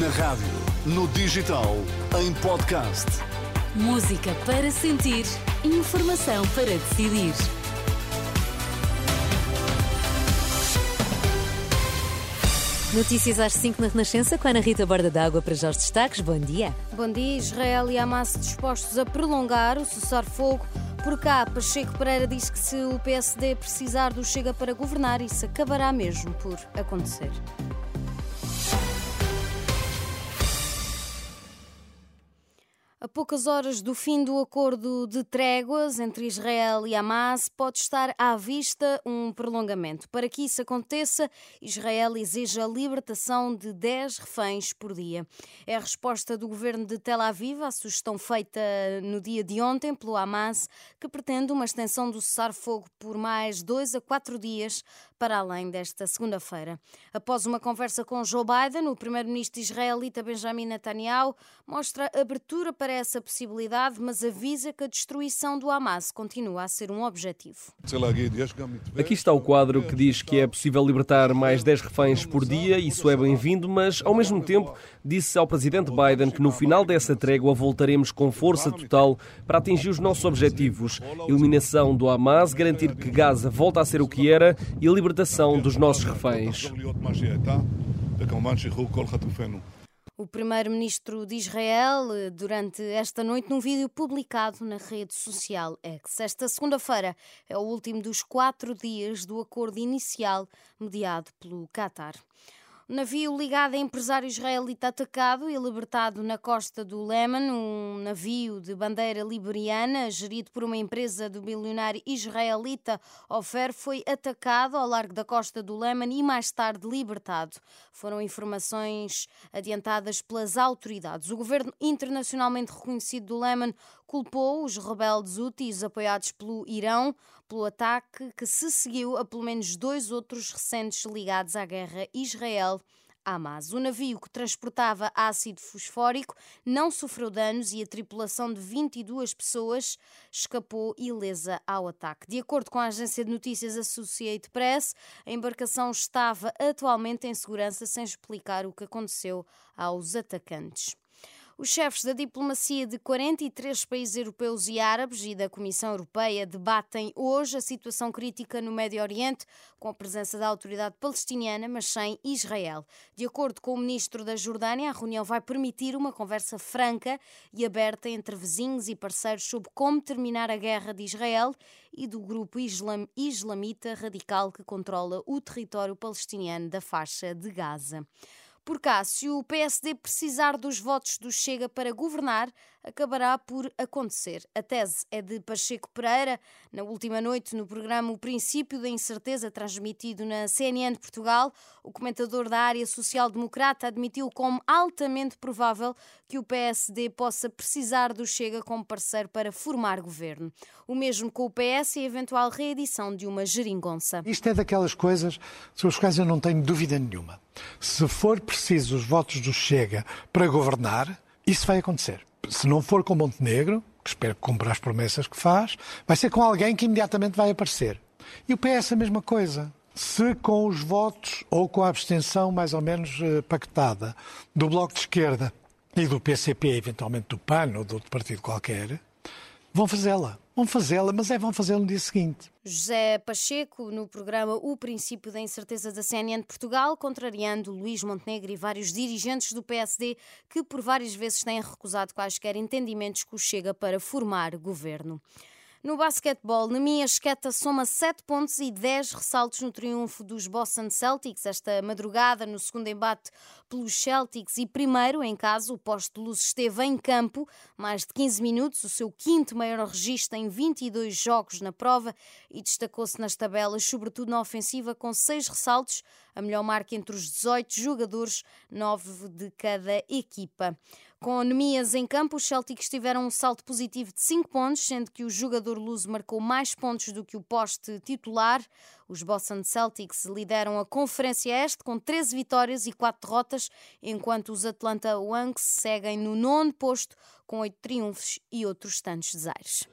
Na rádio, no digital, em podcast. Música para sentir, informação para decidir. Notícias às 5 na Renascença com a Ana Rita Borda d'Água para já os destaques. Bom dia. Bom dia. Israel e Hamas dispostos a prolongar o cessar-fogo. Por cá, Pacheco Pereira diz que se o PSD precisar do Chega para governar, isso acabará mesmo por acontecer. A poucas horas do fim do acordo de tréguas entre Israel e Hamas, pode estar à vista um prolongamento. Para que isso aconteça, Israel exige a libertação de 10 reféns por dia. É a resposta do governo de Tel Aviv à sugestão feita no dia de ontem pelo Hamas, que pretende uma extensão do cessar-fogo por mais dois a quatro dias para além desta segunda-feira. Após uma conversa com Joe Biden, o primeiro-ministro israelita Benjamin Netanyahu mostra abertura para essa possibilidade, mas avisa que a destruição do Hamas continua a ser um objetivo. Aqui está o quadro que diz que é possível libertar mais 10 reféns por dia, isso é bem-vindo, mas ao mesmo tempo disse ao presidente Biden que no final dessa trégua voltaremos com força total para atingir os nossos objetivos: eliminação do Hamas, garantir que Gaza volta a ser o que era e a libertação dos nossos reféns. O primeiro-ministro de Israel, durante esta noite, num vídeo publicado na rede social X. Esta segunda-feira é o último dos quatro dias do acordo inicial mediado pelo Qatar. O navio ligado a empresário israelita atacado e libertado na costa do Leman, um navio de bandeira liberiana, gerido por uma empresa do bilionário israelita Ofer, foi atacado ao largo da costa do Leman e mais tarde libertado. Foram informações adiantadas pelas autoridades. O governo internacionalmente reconhecido do Leman culpou os rebeldes úteis apoiados pelo Irão pelo ataque que se seguiu a pelo menos dois outros recentes ligados à guerra Israel. Hamas. O navio que transportava ácido fosfórico não sofreu danos e a tripulação de 22 pessoas escapou ilesa ao ataque. De acordo com a agência de notícias Associated Press, a embarcação estava atualmente em segurança sem explicar o que aconteceu aos atacantes. Os chefes da diplomacia de 43 países europeus e árabes e da Comissão Europeia debatem hoje a situação crítica no Médio Oriente, com a presença da autoridade palestiniana, mas sem Israel. De acordo com o ministro da Jordânia, a reunião vai permitir uma conversa franca e aberta entre vizinhos e parceiros sobre como terminar a guerra de Israel e do grupo islam islamita radical que controla o território palestiniano da faixa de Gaza. Por cá, se o PSD precisar dos votos do Chega para governar, acabará por acontecer. A tese é de Pacheco Pereira. Na última noite, no programa O Princípio da Incerteza, transmitido na CNN de Portugal, o comentador da área social-democrata admitiu como altamente provável que o PSD possa precisar do Chega como parceiro para formar governo. O mesmo com o PS e a eventual reedição de uma geringonça. Isto é daquelas coisas sobre as quais eu não tenho dúvida nenhuma. Se for preciso os votos do Chega para governar, isso vai acontecer se não for com Montenegro, que espero que cumpra as promessas que faz, vai ser com alguém que imediatamente vai aparecer. E o PS a mesma coisa. Se com os votos ou com a abstenção mais ou menos eh, pactada do Bloco de Esquerda e do PCP, eventualmente do PAN ou de outro partido qualquer, vão fazê-la. Vão fazê-la, mas é vão fazê-la no dia seguinte. José Pacheco, no programa O Princípio da Incerteza da CNN de Portugal, contrariando Luís Montenegro e vários dirigentes do PSD que por várias vezes têm recusado quaisquer entendimentos que o chega para formar governo. No basquetebol, Nemia Esqueta soma 7 pontos e 10 ressaltos no triunfo dos Boston Celtics esta madrugada no segundo embate pelos Celtics e primeiro em casa o posto de luz esteve em campo mais de 15 minutos, o seu quinto maior registro em 22 jogos na prova e destacou-se nas tabelas, sobretudo na ofensiva com 6 ressaltos, a melhor marca entre os 18 jogadores, 9 de cada equipa. Com Nemias em campo, os Celtics tiveram um salto positivo de 5 pontos, sendo que o jogador luso marcou mais pontos do que o poste titular. Os Boston Celtics lideram a Conferência Este com 13 vitórias e 4 derrotas, enquanto os Atlanta Hawks seguem no nono posto com 8 triunfos e outros tantos desaires.